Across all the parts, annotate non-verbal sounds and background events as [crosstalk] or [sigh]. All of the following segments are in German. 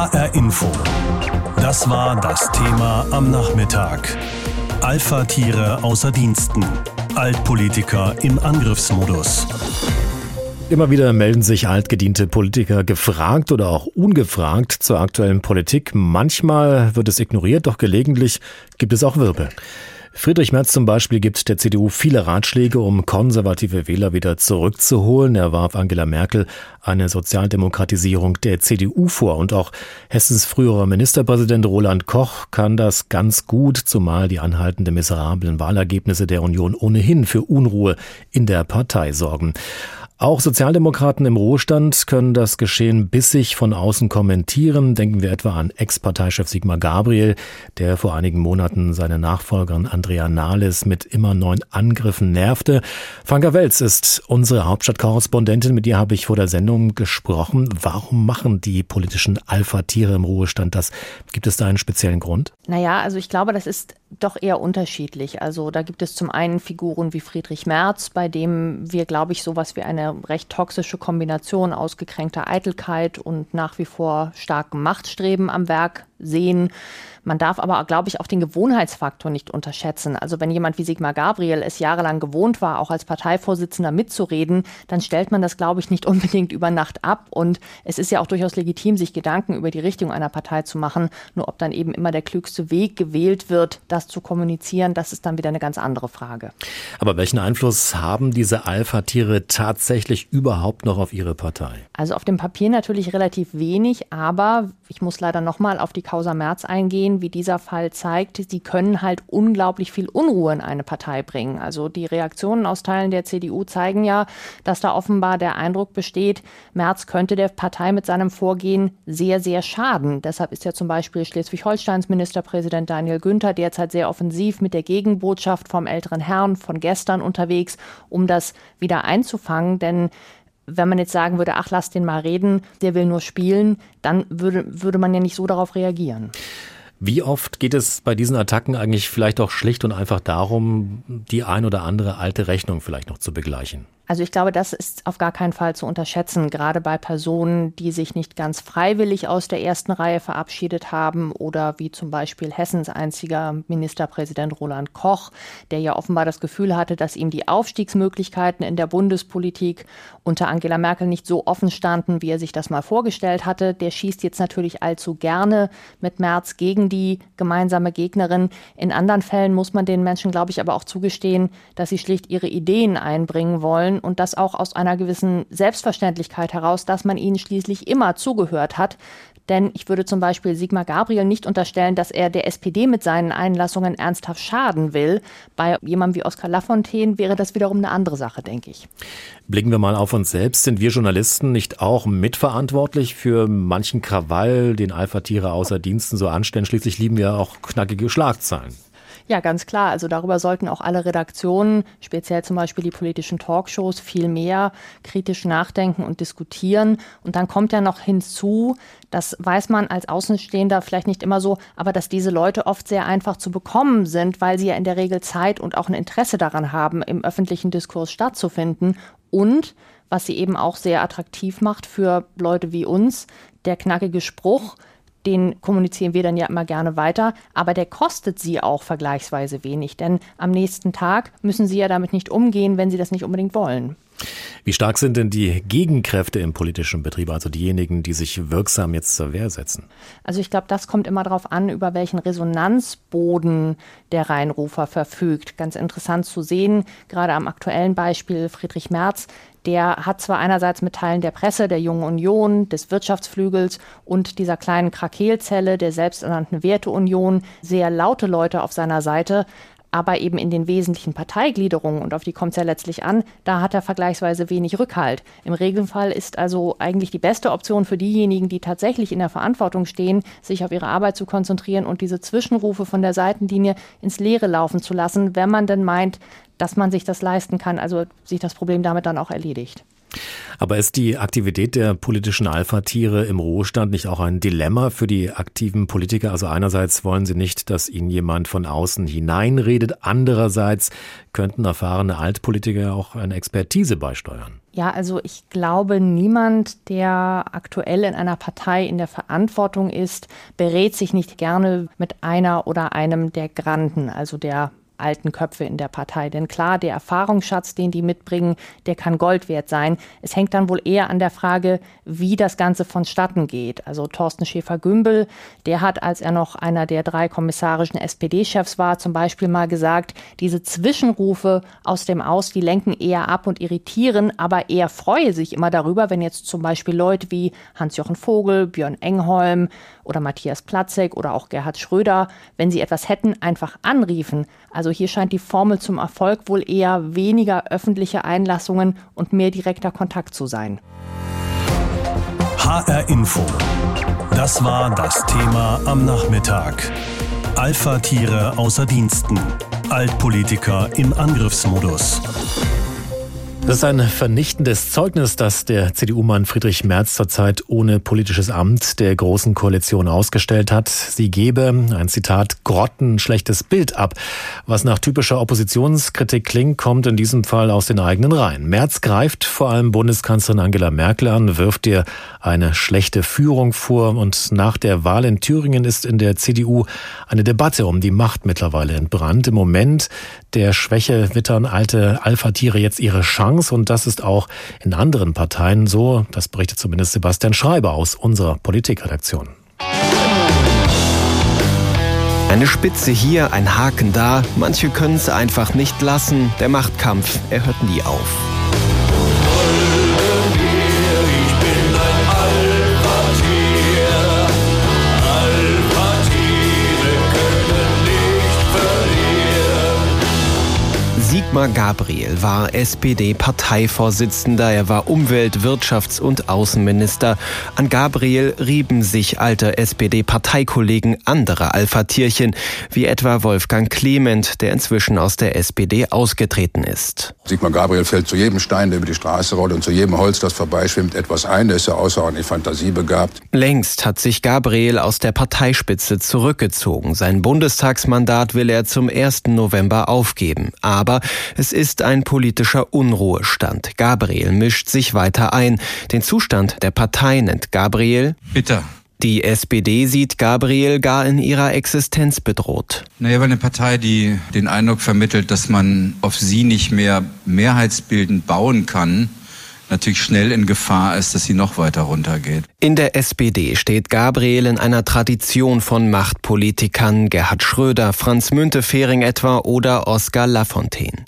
HR Info. Das war das Thema am Nachmittag. Alpha-Tiere außer Diensten. Altpolitiker im Angriffsmodus. Immer wieder melden sich altgediente Politiker gefragt oder auch ungefragt zur aktuellen Politik. Manchmal wird es ignoriert, doch gelegentlich gibt es auch Wirbel. Friedrich Merz zum Beispiel gibt der CDU viele Ratschläge, um konservative Wähler wieder zurückzuholen. Er warf Angela Merkel eine Sozialdemokratisierung der CDU vor. Und auch Hessens früherer Ministerpräsident Roland Koch kann das ganz gut, zumal die anhaltenden miserablen Wahlergebnisse der Union ohnehin für Unruhe in der Partei sorgen. Auch Sozialdemokraten im Ruhestand können das Geschehen bissig von außen kommentieren. Denken wir etwa an Ex-Parteichef Sigmar Gabriel, der vor einigen Monaten seine Nachfolgerin Andrea Nahles mit immer neuen Angriffen nervte. Franka Welz ist unsere Hauptstadtkorrespondentin. Mit ihr habe ich vor der Sendung gesprochen. Warum machen die politischen Alpha-Tiere im Ruhestand das? Gibt es da einen speziellen Grund? Naja, also ich glaube, das ist doch eher unterschiedlich. Also da gibt es zum einen Figuren wie Friedrich Merz, bei dem wir, glaube ich, sowas wie eine recht toxische Kombination ausgekränkter Eitelkeit und nach wie vor starkem Machtstreben am Werk sehen. Man darf aber, glaube ich, auch den Gewohnheitsfaktor nicht unterschätzen. Also wenn jemand wie Sigmar Gabriel es jahrelang gewohnt war, auch als Parteivorsitzender mitzureden, dann stellt man das, glaube ich, nicht [laughs] unbedingt über Nacht ab. Und es ist ja auch durchaus legitim, sich Gedanken über die Richtung einer Partei zu machen. Nur ob dann eben immer der klügste Weg gewählt wird, das zu kommunizieren, das ist dann wieder eine ganz andere Frage. Aber welchen Einfluss haben diese Alpha-Tiere tatsächlich überhaupt noch auf ihre Partei? Also auf dem Papier natürlich relativ wenig, aber ich muss leider nochmal auf die Causa Merz eingehen, wie dieser Fall zeigt, sie können halt unglaublich viel Unruhe in eine Partei bringen. Also die Reaktionen aus Teilen der CDU zeigen ja, dass da offenbar der Eindruck besteht, Merz könnte der Partei mit seinem Vorgehen sehr, sehr schaden. Deshalb ist ja zum Beispiel Schleswig-Holsteins Ministerpräsident Daniel Günther derzeit sehr offensiv mit der Gegenbotschaft vom älteren Herrn von gestern unterwegs, um das wieder einzufangen. Denn wenn man jetzt sagen würde, ach, lass den mal reden, der will nur spielen, dann würde, würde man ja nicht so darauf reagieren. Wie oft geht es bei diesen Attacken eigentlich vielleicht auch schlicht und einfach darum, die ein oder andere alte Rechnung vielleicht noch zu begleichen? Also ich glaube, das ist auf gar keinen Fall zu unterschätzen, gerade bei Personen, die sich nicht ganz freiwillig aus der ersten Reihe verabschiedet haben oder wie zum Beispiel Hessens einziger Ministerpräsident Roland Koch, der ja offenbar das Gefühl hatte, dass ihm die Aufstiegsmöglichkeiten in der Bundespolitik unter Angela Merkel nicht so offen standen, wie er sich das mal vorgestellt hatte. Der schießt jetzt natürlich allzu gerne mit Merz gegen die gemeinsame Gegnerin. In anderen Fällen muss man den Menschen, glaube ich, aber auch zugestehen, dass sie schlicht ihre Ideen einbringen wollen und das auch aus einer gewissen Selbstverständlichkeit heraus, dass man ihnen schließlich immer zugehört hat. Denn ich würde zum Beispiel Sigmar Gabriel nicht unterstellen, dass er der SPD mit seinen Einlassungen ernsthaft schaden will. Bei jemandem wie Oskar Lafontaine wäre das wiederum eine andere Sache, denke ich. Blicken wir mal auf uns selbst. Sind wir Journalisten nicht auch mitverantwortlich für manchen Krawall, den Alpha-Tiere außer Diensten so anstellen? Schließlich lieben wir auch knackige Schlagzeilen. Ja, ganz klar. Also darüber sollten auch alle Redaktionen, speziell zum Beispiel die politischen Talkshows, viel mehr kritisch nachdenken und diskutieren. Und dann kommt ja noch hinzu, das weiß man als Außenstehender vielleicht nicht immer so, aber dass diese Leute oft sehr einfach zu bekommen sind, weil sie ja in der Regel Zeit und auch ein Interesse daran haben, im öffentlichen Diskurs stattzufinden. Und was sie eben auch sehr attraktiv macht für Leute wie uns, der knackige Spruch, den kommunizieren wir dann ja immer gerne weiter, aber der kostet sie auch vergleichsweise wenig, denn am nächsten Tag müssen sie ja damit nicht umgehen, wenn sie das nicht unbedingt wollen. Wie stark sind denn die Gegenkräfte im politischen Betrieb, also diejenigen, die sich wirksam jetzt zur Wehr setzen? Also ich glaube, das kommt immer darauf an, über welchen Resonanzboden der Rheinrufer verfügt. Ganz interessant zu sehen, gerade am aktuellen Beispiel Friedrich Merz, der hat zwar einerseits mit Teilen der Presse, der Jungen Union, des Wirtschaftsflügels und dieser kleinen Krakelzelle der selbsternannten Werteunion sehr laute Leute auf seiner Seite, aber eben in den wesentlichen Parteigliederungen, und auf die kommt es ja letztlich an, da hat er vergleichsweise wenig Rückhalt. Im Regelfall ist also eigentlich die beste Option für diejenigen, die tatsächlich in der Verantwortung stehen, sich auf ihre Arbeit zu konzentrieren und diese Zwischenrufe von der Seitenlinie ins Leere laufen zu lassen, wenn man denn meint, dass man sich das leisten kann, also sich das Problem damit dann auch erledigt. Aber ist die Aktivität der politischen Alpha-Tiere im Ruhestand nicht auch ein Dilemma für die aktiven Politiker? Also einerseits wollen sie nicht, dass ihnen jemand von außen hineinredet, andererseits könnten erfahrene Altpolitiker auch eine Expertise beisteuern. Ja, also ich glaube, niemand, der aktuell in einer Partei in der Verantwortung ist, berät sich nicht gerne mit einer oder einem der Granden, also der alten Köpfe in der Partei. Denn klar, der Erfahrungsschatz, den die mitbringen, der kann Gold wert sein. Es hängt dann wohl eher an der Frage, wie das Ganze vonstatten geht. Also Thorsten Schäfer-Gümbel, der hat, als er noch einer der drei kommissarischen SPD-Chefs war, zum Beispiel mal gesagt, diese Zwischenrufe aus dem Aus, die lenken eher ab und irritieren, aber er freue sich immer darüber, wenn jetzt zum Beispiel Leute wie Hans-Jochen Vogel, Björn Engholm oder Matthias Platzek oder auch Gerhard Schröder, wenn sie etwas hätten, einfach anriefen. Also hier scheint die Formel zum Erfolg wohl eher weniger öffentliche Einlassungen und mehr direkter Kontakt zu sein. HR Info. Das war das Thema am Nachmittag. Alpha-Tiere außer Diensten. Altpolitiker im Angriffsmodus. Das ist ein vernichtendes Zeugnis, das der CDU-Mann Friedrich Merz zurzeit ohne politisches Amt der Großen Koalition ausgestellt hat. Sie gebe, ein Zitat, grottenschlechtes Bild ab. Was nach typischer Oppositionskritik klingt, kommt in diesem Fall aus den eigenen Reihen. Merz greift vor allem Bundeskanzlerin Angela Merkel an, wirft ihr eine schlechte Führung vor und nach der Wahl in Thüringen ist in der CDU eine Debatte um die Macht mittlerweile entbrannt. Im Moment der Schwäche wittern alte Alpha-Tiere jetzt ihre Chance Chance und das ist auch in anderen Parteien so. Das berichtet zumindest Sebastian Schreiber aus unserer Politikredaktion. Eine Spitze hier, ein Haken da. Manche können es einfach nicht lassen. Der Machtkampf, er hört nie auf. Sigmar Gabriel war SPD-Parteivorsitzender, er war Umwelt-, Wirtschafts- und Außenminister. An Gabriel rieben sich alte SPD-Parteikollegen andere Alpha-Tierchen, wie etwa Wolfgang Clement, der inzwischen aus der SPD ausgetreten ist. Sigmar Gabriel fällt zu jedem Stein, der über die Straße rollt und zu jedem Holz, das vorbeischwimmt, etwas ein. Der ist ja außerordentlich fantasiebegabt. Längst hat sich Gabriel aus der Parteispitze zurückgezogen. Sein Bundestagsmandat will er zum 1. November aufgeben. Aber es ist ein politischer Unruhestand. Gabriel mischt sich weiter ein. Den Zustand der Partei nennt Gabriel bitter. Die SPD sieht Gabriel gar in ihrer Existenz bedroht. Naja, weil eine Partei, die den Eindruck vermittelt, dass man auf sie nicht mehr mehrheitsbildend bauen kann, natürlich schnell in Gefahr ist, dass sie noch weiter runtergeht. In der SPD steht Gabriel in einer Tradition von Machtpolitikern, Gerhard Schröder, Franz Müntefering etwa oder Oskar Lafontaine.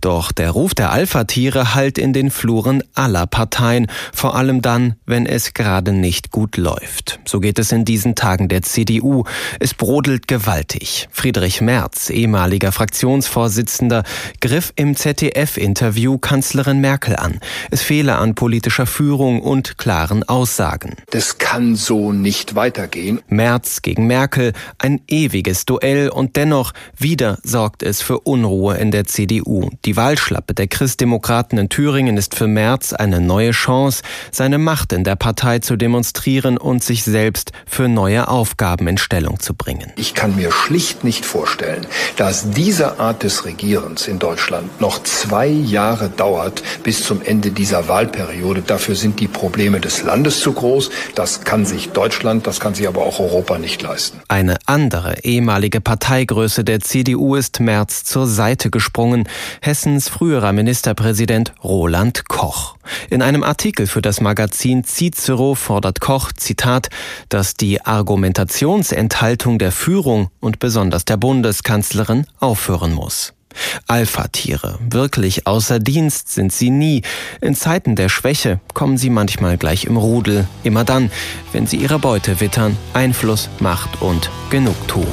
Doch der Ruf der Alpha-Tiere hallt in den Fluren aller Parteien, vor allem dann, wenn es gerade nicht gut läuft. So geht es in diesen Tagen der CDU. Es brodelt gewaltig. Friedrich Merz, ehemaliger Fraktionsvorsitzender, griff im ZDF-Interview Kanzlerin Merkel an. Es fehle an politischer Führung und klaren Aussagen. Das kann so nicht weitergehen. Merz gegen Merkel, ein ewiges Duell und dennoch wieder sorgt es für Unruhe in der CDU. Die Wahlschlappe der Christdemokraten in Thüringen ist für Merz eine neue Chance, seine Macht in der Partei zu demonstrieren und sich selbst für neue Aufgaben in Stellung zu bringen. Ich kann mir schlicht nicht vorstellen, dass diese Art des Regierens in Deutschland noch zwei Jahre dauert bis zum Ende dieser Wahlperiode. Dafür sind die Probleme des Landes zu groß. Das kann sich Deutschland, das kann sich aber auch Europa nicht leisten. Eine andere ehemalige Parteigröße der CDU ist Merz zur Seite gesprungen. Hessens früherer Ministerpräsident Roland Koch. In einem Artikel für das Magazin Cicero fordert Koch, Zitat, dass die Argumentationsenthaltung der Führung und besonders der Bundeskanzlerin aufhören muss. Alpha-Tiere. Wirklich außer Dienst sind sie nie. In Zeiten der Schwäche kommen sie manchmal gleich im Rudel. Immer dann, wenn sie ihre Beute wittern, Einfluss, Macht und Genugtuung.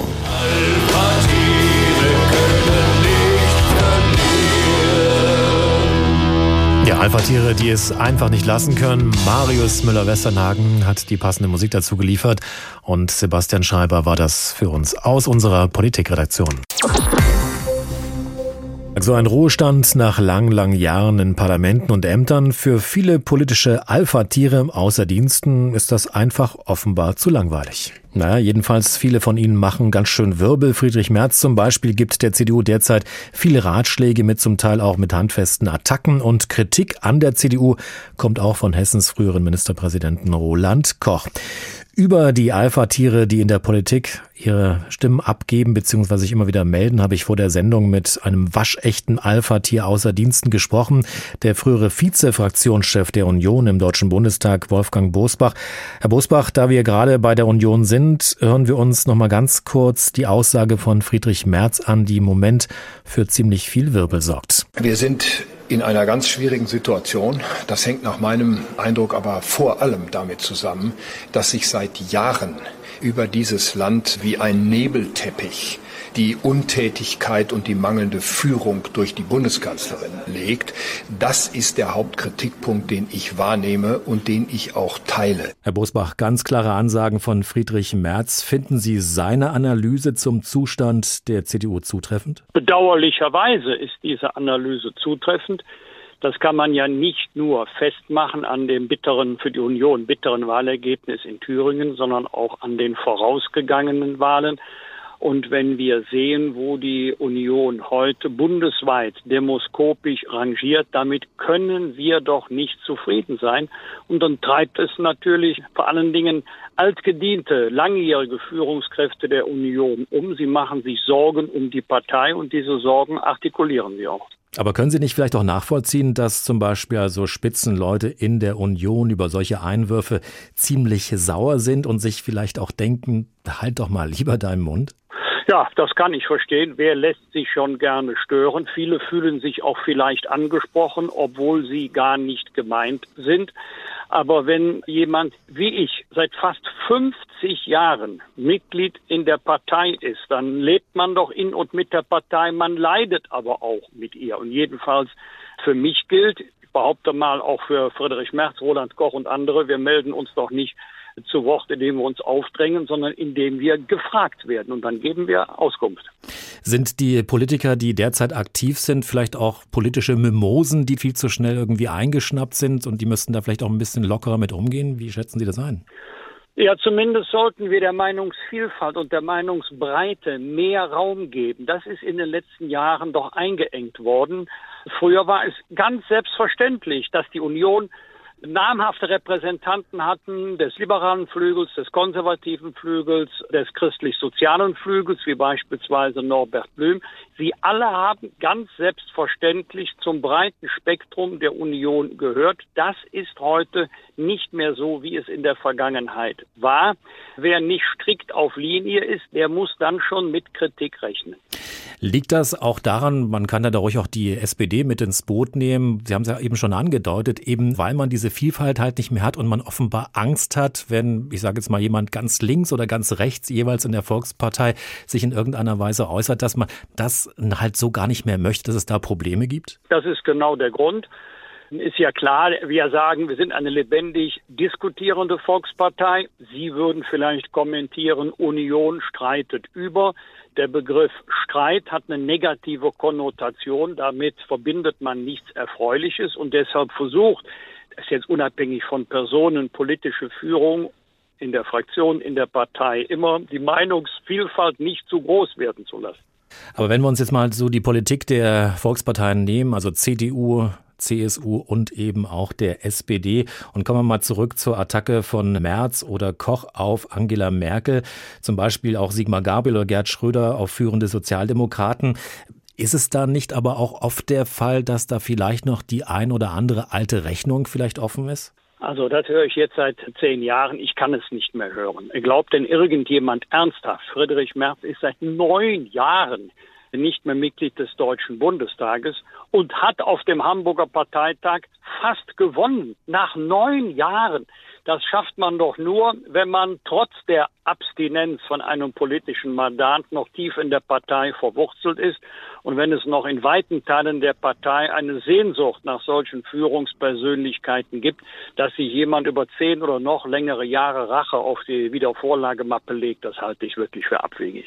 Ja, Alpha-Tiere, die es einfach nicht lassen können. Marius Müller-Westernhagen hat die passende Musik dazu geliefert und Sebastian Schreiber war das für uns aus unserer Politikredaktion. Also ein Ruhestand nach langen, langen Jahren in Parlamenten und Ämtern. Für viele politische Alpha-Tiere außer Diensten ist das einfach offenbar zu langweilig. Naja, jedenfalls viele von ihnen machen ganz schön Wirbel. Friedrich Merz zum Beispiel gibt der CDU derzeit viele Ratschläge mit zum Teil auch mit handfesten Attacken und Kritik an der CDU kommt auch von Hessens früheren Ministerpräsidenten Roland Koch über die Alpha-Tiere, die in der Politik ihre Stimmen abgeben bzw. sich immer wieder melden, habe ich vor der Sendung mit einem waschechten Alpha-Tier außer Diensten gesprochen, der frühere Vize-Fraktionschef der Union im Deutschen Bundestag, Wolfgang Bosbach. Herr Bosbach, da wir gerade bei der Union sind, hören wir uns noch mal ganz kurz die Aussage von Friedrich Merz an, die im Moment für ziemlich viel Wirbel sorgt. Wir sind in einer ganz schwierigen Situation. Das hängt nach meinem Eindruck aber vor allem damit zusammen, dass sich seit Jahren über dieses Land wie ein Nebelteppich die Untätigkeit und die mangelnde Führung durch die Bundeskanzlerin legt. Das ist der Hauptkritikpunkt, den ich wahrnehme und den ich auch teile. Herr Bosbach, ganz klare Ansagen von Friedrich Merz. Finden Sie seine Analyse zum Zustand der CDU zutreffend? Bedauerlicherweise ist diese Analyse zutreffend. Das kann man ja nicht nur festmachen an dem bitteren, für die Union bitteren Wahlergebnis in Thüringen, sondern auch an den vorausgegangenen Wahlen. Und wenn wir sehen, wo die Union heute bundesweit demoskopisch rangiert, damit können wir doch nicht zufrieden sein. Und dann treibt es natürlich vor allen Dingen altgediente, langjährige Führungskräfte der Union um. Sie machen sich Sorgen um die Partei und diese Sorgen artikulieren sie auch. Aber können Sie nicht vielleicht auch nachvollziehen, dass zum Beispiel also Spitzenleute in der Union über solche Einwürfe ziemlich sauer sind und sich vielleicht auch denken, halt doch mal lieber deinen Mund? Ja, das kann ich verstehen. Wer lässt sich schon gerne stören? Viele fühlen sich auch vielleicht angesprochen, obwohl sie gar nicht gemeint sind. Aber wenn jemand wie ich seit fast 50 Jahren Mitglied in der Partei ist, dann lebt man doch in und mit der Partei, man leidet aber auch mit ihr. Und jedenfalls für mich gilt, ich behaupte mal auch für Friedrich Merz, Roland Koch und andere, wir melden uns doch nicht zu Wort, indem wir uns aufdrängen, sondern indem wir gefragt werden. Und dann geben wir Auskunft. Sind die Politiker, die derzeit aktiv sind, vielleicht auch politische Mimosen, die viel zu schnell irgendwie eingeschnappt sind und die müssten da vielleicht auch ein bisschen lockerer mit umgehen? Wie schätzen Sie das ein? Ja, zumindest sollten wir der Meinungsvielfalt und der Meinungsbreite mehr Raum geben. Das ist in den letzten Jahren doch eingeengt worden. Früher war es ganz selbstverständlich, dass die Union namhafte Repräsentanten hatten des liberalen Flügels, des konservativen Flügels, des christlich-sozialen Flügels, wie beispielsweise Norbert Blüm. Sie alle haben ganz selbstverständlich zum breiten Spektrum der Union gehört. Das ist heute nicht mehr so, wie es in der Vergangenheit war. Wer nicht strikt auf Linie ist, der muss dann schon mit Kritik rechnen. Liegt das auch daran, man kann da ruhig auch die SPD mit ins Boot nehmen, Sie haben es ja eben schon angedeutet, eben weil man diese Vielfalt halt nicht mehr hat und man offenbar Angst hat, wenn, ich sage jetzt mal, jemand ganz links oder ganz rechts jeweils in der Volkspartei sich in irgendeiner Weise äußert, dass man das halt so gar nicht mehr möchte, dass es da Probleme gibt? Das ist genau der Grund ist ja klar, wir sagen, wir sind eine lebendig diskutierende Volkspartei. Sie würden vielleicht kommentieren, Union streitet über. Der Begriff Streit hat eine negative Konnotation. Damit verbindet man nichts Erfreuliches und deshalb versucht, das jetzt unabhängig von Personen, politische Führung in der Fraktion, in der Partei, immer die Meinungsvielfalt nicht zu groß werden zu lassen. Aber wenn wir uns jetzt mal so die Politik der Volksparteien nehmen, also CDU, CSU und eben auch der SPD. Und kommen wir mal zurück zur Attacke von Merz oder Koch auf Angela Merkel, zum Beispiel auch Sigmar Gabriel oder Gerd Schröder auf führende Sozialdemokraten. Ist es da nicht aber auch oft der Fall, dass da vielleicht noch die ein oder andere alte Rechnung vielleicht offen ist? Also das höre ich jetzt seit zehn Jahren. Ich kann es nicht mehr hören. Glaubt denn irgendjemand ernsthaft? Friedrich Merz ist seit neun Jahren nicht mehr Mitglied des Deutschen Bundestages und hat auf dem Hamburger Parteitag fast gewonnen. Nach neun Jahren. Das schafft man doch nur, wenn man trotz der Abstinenz von einem politischen Mandat noch tief in der Partei verwurzelt ist und wenn es noch in weiten Teilen der Partei eine Sehnsucht nach solchen Führungspersönlichkeiten gibt, dass sich jemand über zehn oder noch längere Jahre Rache auf die Wiedervorlagemappe legt, das halte ich wirklich für abwegig.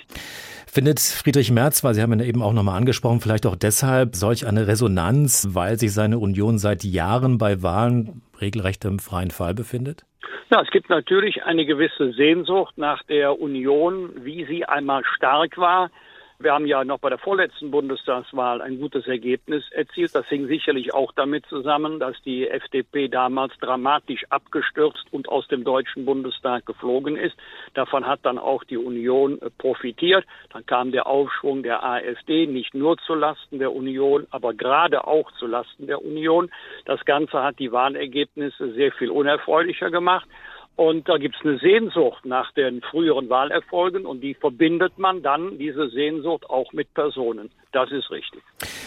Findet Friedrich Merz, weil Sie haben ihn eben auch nochmal angesprochen, vielleicht auch deshalb solch eine Resonanz, weil sich seine Union seit Jahren bei Wahlen regelrecht im freien Fall befindet? Ja, es gibt natürlich eine gewisse Sehnsucht nach der Union, wie sie einmal stark war, wir haben ja noch bei der vorletzten Bundestagswahl ein gutes Ergebnis erzielt. Das hing sicherlich auch damit zusammen, dass die FDP damals dramatisch abgestürzt und aus dem Deutschen Bundestag geflogen ist. Davon hat dann auch die Union profitiert. Dann kam der Aufschwung der AfD nicht nur zu Lasten der Union, aber gerade auch zu Lasten der Union. Das Ganze hat die Wahlergebnisse sehr viel unerfreulicher gemacht. Und da gibt es eine Sehnsucht nach den früheren Wahlerfolgen und die verbindet man dann, diese Sehnsucht, auch mit Personen. Das ist richtig.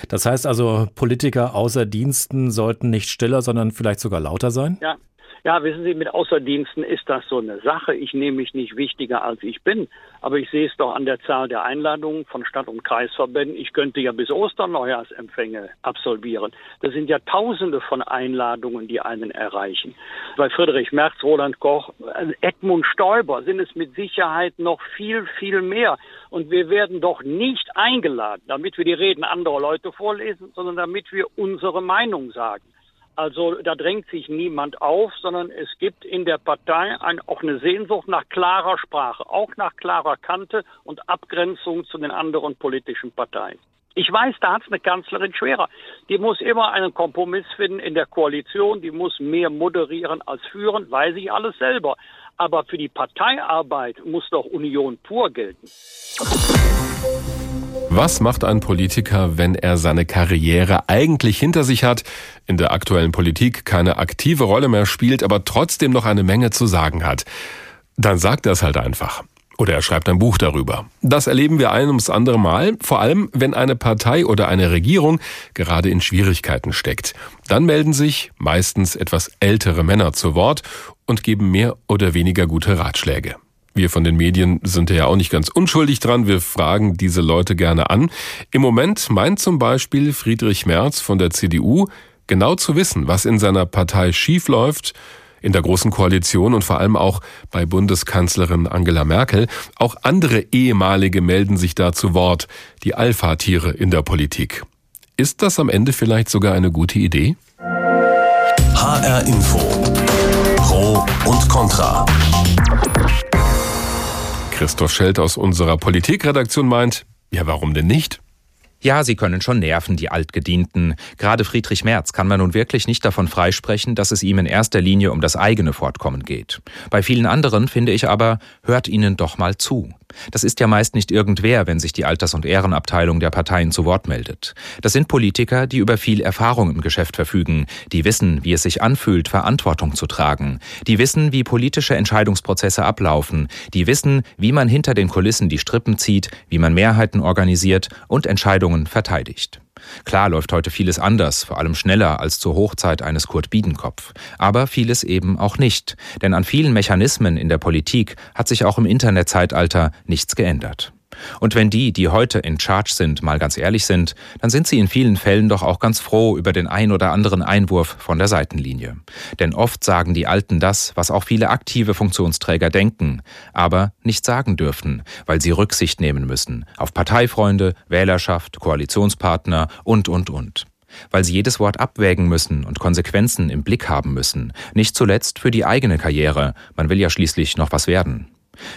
Das heißt also, Politiker außer Diensten sollten nicht stiller, sondern vielleicht sogar lauter sein? Ja, ja, wissen Sie, mit Außerdiensten ist das so eine Sache. Ich nehme mich nicht wichtiger, als ich bin. Aber ich sehe es doch an der Zahl der Einladungen von Stadt- und Kreisverbänden. Ich könnte ja bis Ostern Neujahrsempfänge absolvieren. Das sind ja Tausende von Einladungen, die einen erreichen. Bei Friedrich Merz, Roland Koch, Edmund Stoiber sind es mit Sicherheit noch viel, viel mehr. Und wir werden doch nicht eingeladen, damit wir die Reden anderer Leute vorlesen, sondern damit wir unsere Meinung sagen. Also da drängt sich niemand auf, sondern es gibt in der Partei ein, auch eine Sehnsucht nach klarer Sprache, auch nach klarer Kante und Abgrenzung zu den anderen politischen Parteien. Ich weiß, da hat es eine Kanzlerin schwerer. Die muss immer einen Kompromiss finden in der Koalition, die muss mehr moderieren als führen, weiß ich alles selber. Aber für die Parteiarbeit muss doch Union pur gelten. Was macht ein Politiker, wenn er seine Karriere eigentlich hinter sich hat, in der aktuellen Politik keine aktive Rolle mehr spielt, aber trotzdem noch eine Menge zu sagen hat? Dann sagt er es halt einfach. Oder er schreibt ein Buch darüber. Das erleben wir ein ums andere Mal, vor allem wenn eine Partei oder eine Regierung gerade in Schwierigkeiten steckt. Dann melden sich meistens etwas ältere Männer zu Wort und geben mehr oder weniger gute Ratschläge. Wir von den Medien sind ja auch nicht ganz unschuldig dran. Wir fragen diese Leute gerne an. Im Moment meint zum Beispiel Friedrich Merz von der CDU genau zu wissen, was in seiner Partei schiefläuft in der Großen Koalition und vor allem auch bei Bundeskanzlerin Angela Merkel. Auch andere ehemalige melden sich da zu Wort, die Alpha-Tiere in der Politik. Ist das am Ende vielleicht sogar eine gute Idee? HR Info. Pro und Contra. Christoph Schelt aus unserer Politikredaktion meint, ja, warum denn nicht? Ja, sie können schon nerven, die Altgedienten. Gerade Friedrich Merz kann man nun wirklich nicht davon freisprechen, dass es ihm in erster Linie um das eigene Fortkommen geht. Bei vielen anderen finde ich aber, hört ihnen doch mal zu. Das ist ja meist nicht irgendwer, wenn sich die Alters- und Ehrenabteilung der Parteien zu Wort meldet. Das sind Politiker, die über viel Erfahrung im Geschäft verfügen, die wissen, wie es sich anfühlt, Verantwortung zu tragen, die wissen, wie politische Entscheidungsprozesse ablaufen, die wissen, wie man hinter den Kulissen die Strippen zieht, wie man Mehrheiten organisiert und Entscheidungen verteidigt. Klar läuft heute vieles anders, vor allem schneller als zur Hochzeit eines Kurt Biedenkopf. Aber vieles eben auch nicht. Denn an vielen Mechanismen in der Politik hat sich auch im Internetzeitalter nichts geändert. Und wenn die, die heute in Charge sind, mal ganz ehrlich sind, dann sind sie in vielen Fällen doch auch ganz froh über den ein oder anderen Einwurf von der Seitenlinie. Denn oft sagen die Alten das, was auch viele aktive Funktionsträger denken, aber nicht sagen dürfen, weil sie Rücksicht nehmen müssen auf Parteifreunde, Wählerschaft, Koalitionspartner und, und, und weil sie jedes Wort abwägen müssen und Konsequenzen im Blick haben müssen, nicht zuletzt für die eigene Karriere, man will ja schließlich noch was werden.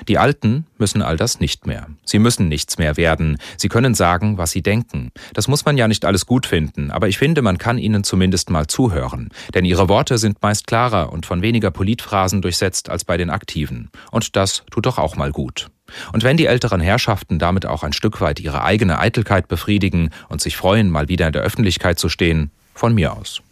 Die Alten müssen all das nicht mehr. Sie müssen nichts mehr werden. Sie können sagen, was sie denken. Das muss man ja nicht alles gut finden, aber ich finde, man kann ihnen zumindest mal zuhören. Denn ihre Worte sind meist klarer und von weniger Politphrasen durchsetzt als bei den Aktiven. Und das tut doch auch mal gut. Und wenn die älteren Herrschaften damit auch ein Stück weit ihre eigene Eitelkeit befriedigen und sich freuen, mal wieder in der Öffentlichkeit zu stehen, von mir aus.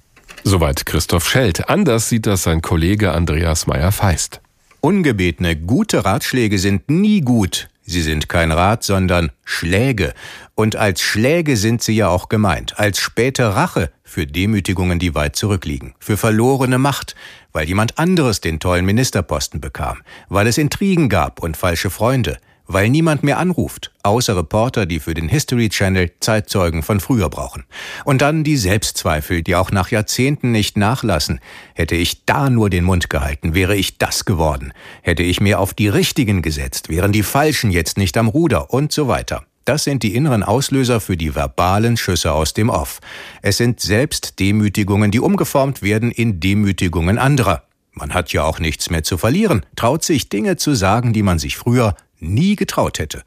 Soweit Christoph Schelt. Anders sieht das sein Kollege Andreas Meyer-Feist. Ungebetene gute Ratschläge sind nie gut. Sie sind kein Rat, sondern Schläge. Und als Schläge sind sie ja auch gemeint, als späte Rache für Demütigungen, die weit zurückliegen, für verlorene Macht, weil jemand anderes den tollen Ministerposten bekam, weil es Intrigen gab und falsche Freunde, weil niemand mehr anruft, außer Reporter, die für den History Channel Zeitzeugen von früher brauchen. Und dann die Selbstzweifel, die auch nach Jahrzehnten nicht nachlassen. Hätte ich da nur den Mund gehalten, wäre ich das geworden. Hätte ich mir auf die Richtigen gesetzt, wären die Falschen jetzt nicht am Ruder und so weiter. Das sind die inneren Auslöser für die verbalen Schüsse aus dem Off. Es sind Selbstdemütigungen, die umgeformt werden in Demütigungen anderer. Man hat ja auch nichts mehr zu verlieren, traut sich Dinge zu sagen, die man sich früher nie getraut hätte.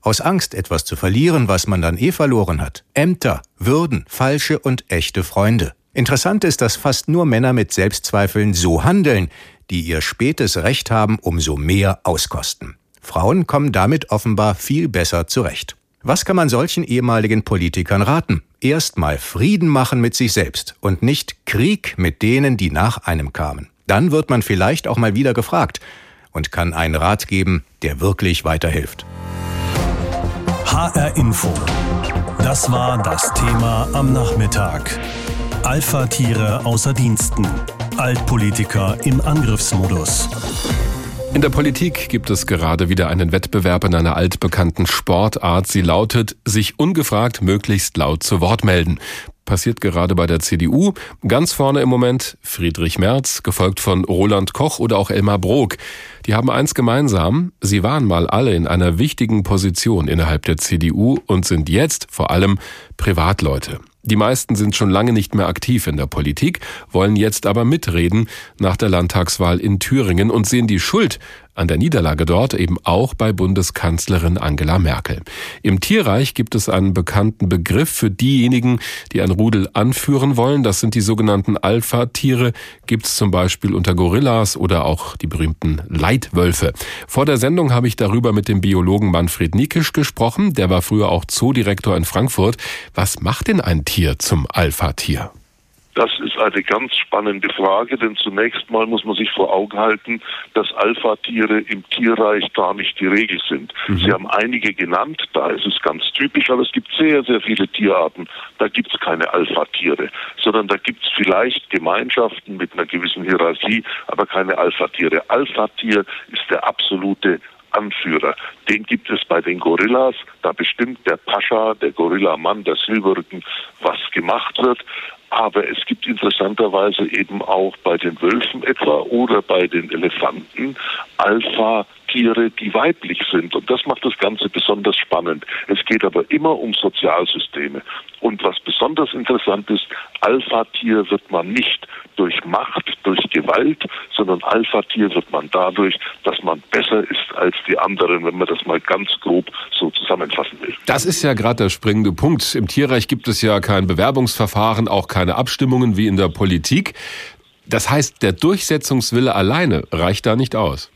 Aus Angst, etwas zu verlieren, was man dann eh verloren hat. Ämter, Würden, falsche und echte Freunde. Interessant ist, dass fast nur Männer mit Selbstzweifeln so handeln, die ihr spätes Recht haben, umso mehr auskosten. Frauen kommen damit offenbar viel besser zurecht. Was kann man solchen ehemaligen Politikern raten? Erstmal Frieden machen mit sich selbst und nicht Krieg mit denen, die nach einem kamen. Dann wird man vielleicht auch mal wieder gefragt und kann einen Rat geben, der wirklich weiterhilft. HR Info. Das war das Thema am Nachmittag. Alpha-Tiere außer Diensten. Altpolitiker im Angriffsmodus. In der Politik gibt es gerade wieder einen Wettbewerb in einer altbekannten Sportart. Sie lautet, sich ungefragt möglichst laut zu Wort melden passiert gerade bei der CDU. Ganz vorne im Moment Friedrich Merz, gefolgt von Roland Koch oder auch Elmar Brok. Die haben eins gemeinsam, sie waren mal alle in einer wichtigen Position innerhalb der CDU und sind jetzt vor allem Privatleute. Die meisten sind schon lange nicht mehr aktiv in der Politik, wollen jetzt aber mitreden nach der Landtagswahl in Thüringen und sehen die Schuld an der Niederlage dort eben auch bei Bundeskanzlerin Angela Merkel. Im Tierreich gibt es einen bekannten Begriff für diejenigen, die ein Rudel anführen wollen. Das sind die sogenannten Alpha-Tiere, gibt es zum Beispiel unter Gorillas oder auch die berühmten Leitwölfe. Vor der Sendung habe ich darüber mit dem Biologen Manfred Nikisch gesprochen. Der war früher auch Zoodirektor in Frankfurt. Was macht denn ein Tier zum Alpha-Tier? Das ist eine ganz spannende Frage, denn zunächst mal muss man sich vor Augen halten, dass Alpha-Tiere im Tierreich gar nicht die Regel sind. Mhm. Sie haben einige genannt, da ist es ganz typisch, aber es gibt sehr, sehr viele Tierarten, da gibt es keine Alpha-Tiere, sondern da gibt es vielleicht Gemeinschaften mit einer gewissen Hierarchie, aber keine Alpha-Tiere. Alpha-Tier ist der absolute Anführer. Den gibt es bei den Gorillas. Da bestimmt der Pascha, der Gorilla-Mann, der Silberrücken, was gemacht wird. Aber es gibt interessanterweise eben auch bei den Wölfen etwa oder bei den Elefanten Alpha-Tiere, die weiblich sind. Und das macht das Ganze besonders spannend. Es geht aber immer um Sozialsysteme. Und was besonders interessant ist, Alpha-Tier wird man nicht durch Macht, durch Gewalt, sondern Alpha-Tier wird man dadurch, dass man besser ist als die anderen, wenn man das mal ganz grob so zusammenfassen will. Das ist ja gerade der springende Punkt. Im Tierreich gibt es ja kein Bewerbungsverfahren, auch keine Abstimmungen wie in der Politik. Das heißt, der Durchsetzungswille alleine reicht da nicht aus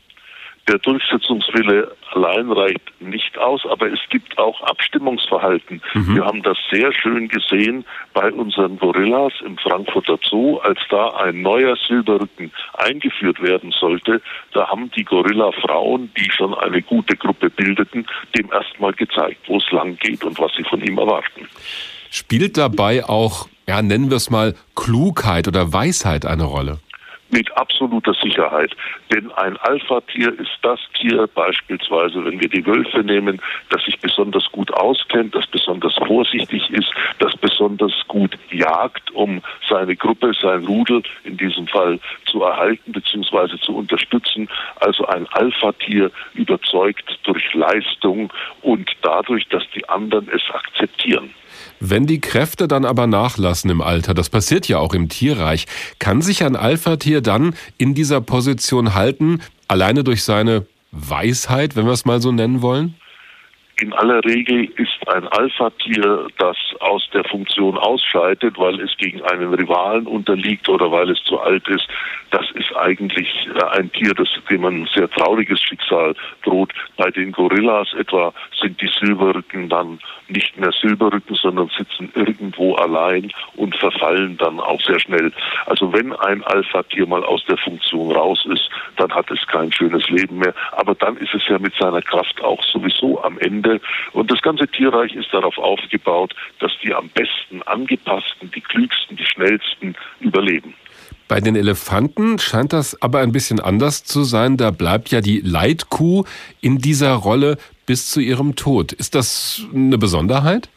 der Durchsetzungswille allein reicht nicht aus, aber es gibt auch Abstimmungsverhalten. Mhm. Wir haben das sehr schön gesehen bei unseren Gorillas im Frankfurter Zoo, als da ein neuer Silberrücken eingeführt werden sollte. Da haben die Gorilla-Frauen, die schon eine gute Gruppe bildeten, dem erstmal gezeigt, wo es lang geht und was sie von ihm erwarten. Spielt dabei auch, ja, nennen wir es mal, Klugheit oder Weisheit eine Rolle? Mit absoluter Sicherheit. Denn ein Alpha-Tier ist das Tier beispielsweise, wenn wir die Wölfe nehmen, das sich besonders gut auskennt, das besonders vorsichtig ist, das besonders gut jagt, um seine Gruppe, sein Rudel in diesem Fall zu erhalten bzw. zu unterstützen. Also ein Alpha-Tier überzeugt durch Leistung und dadurch, dass die anderen es akzeptieren. Wenn die Kräfte dann aber nachlassen im Alter, das passiert ja auch im Tierreich, kann sich ein Alpha-Tier dann in dieser Position halten, alleine durch seine Weisheit, wenn wir es mal so nennen wollen? In aller Regel ist ein Alpha-Tier, das aus der Funktion ausscheidet, weil es gegen einen Rivalen unterliegt oder weil es zu alt ist, das ist eigentlich äh, ein Tier, das, dem ein sehr trauriges Schicksal droht. Bei den Gorillas etwa sind die Silberrücken dann nicht mehr Silberrücken, sondern sitzen irgendwo allein und verfallen dann auch sehr schnell. Also wenn ein Alpha-Tier mal aus der Funktion raus ist, dann hat es kein schönes Leben mehr. Aber dann ist es ja mit seiner Kraft auch sowieso am Ende. Und das ganze Tierreich ist darauf aufgebaut, dass die am besten angepassten, die klügsten, die schnellsten überleben. Bei den Elefanten scheint das aber ein bisschen anders zu sein. Da bleibt ja die Leitkuh in dieser Rolle bis zu ihrem Tod. Ist das eine Besonderheit?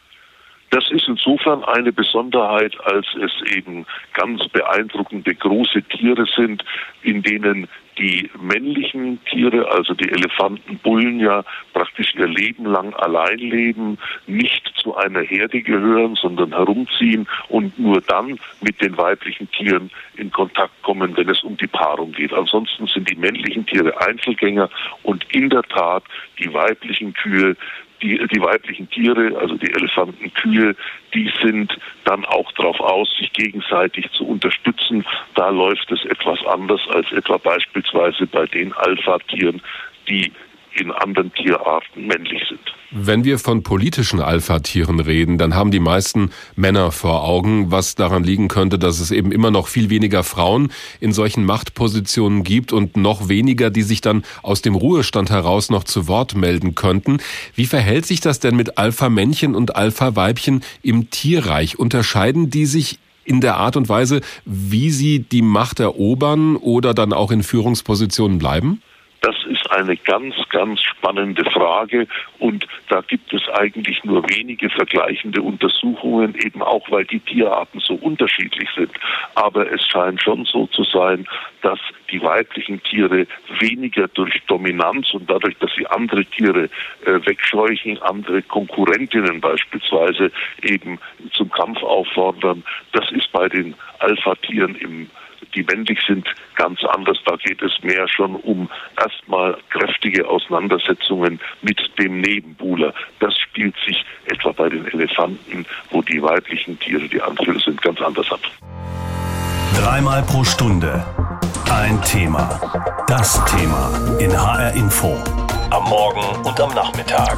Das ist insofern eine Besonderheit, als es eben ganz beeindruckende große Tiere sind, in denen die männlichen Tiere, also die Elefanten, Bullen ja praktisch ihr Leben lang allein leben, nicht zu einer Herde gehören, sondern herumziehen und nur dann mit den weiblichen Tieren in Kontakt kommen, wenn es um die Paarung geht. Ansonsten sind die männlichen Tiere Einzelgänger und in der Tat die weiblichen Kühe die, die weiblichen Tiere, also die Elefantenkühe, die sind dann auch darauf aus, sich gegenseitig zu unterstützen. Da läuft es etwas anders als etwa beispielsweise bei den Alpha-Tieren, die in anderen Tierarten männlich sind. Wenn wir von politischen Alpha-Tieren reden, dann haben die meisten Männer vor Augen, was daran liegen könnte, dass es eben immer noch viel weniger Frauen in solchen Machtpositionen gibt und noch weniger, die sich dann aus dem Ruhestand heraus noch zu Wort melden könnten. Wie verhält sich das denn mit Alpha-Männchen und Alpha-Weibchen im Tierreich? Unterscheiden die sich in der Art und Weise, wie sie die Macht erobern oder dann auch in Führungspositionen bleiben? Das ist eine ganz, ganz spannende Frage und da gibt es eigentlich nur wenige vergleichende Untersuchungen, eben auch weil die Tierarten so unterschiedlich sind. Aber es scheint schon so zu sein, dass die weiblichen Tiere weniger durch Dominanz und dadurch, dass sie andere Tiere äh, wegscheuchen, andere Konkurrentinnen beispielsweise eben zum Kampf auffordern, das ist bei den Alpha-Tieren im die männlich sind, ganz anders. Da geht es mehr schon um erstmal kräftige Auseinandersetzungen mit dem Nebenbuhler. Das spielt sich etwa bei den Elefanten, wo die weiblichen Tiere die Anführer sind, ganz anders ab. Dreimal pro Stunde ein Thema. Das Thema in HR Info. Am Morgen und am Nachmittag.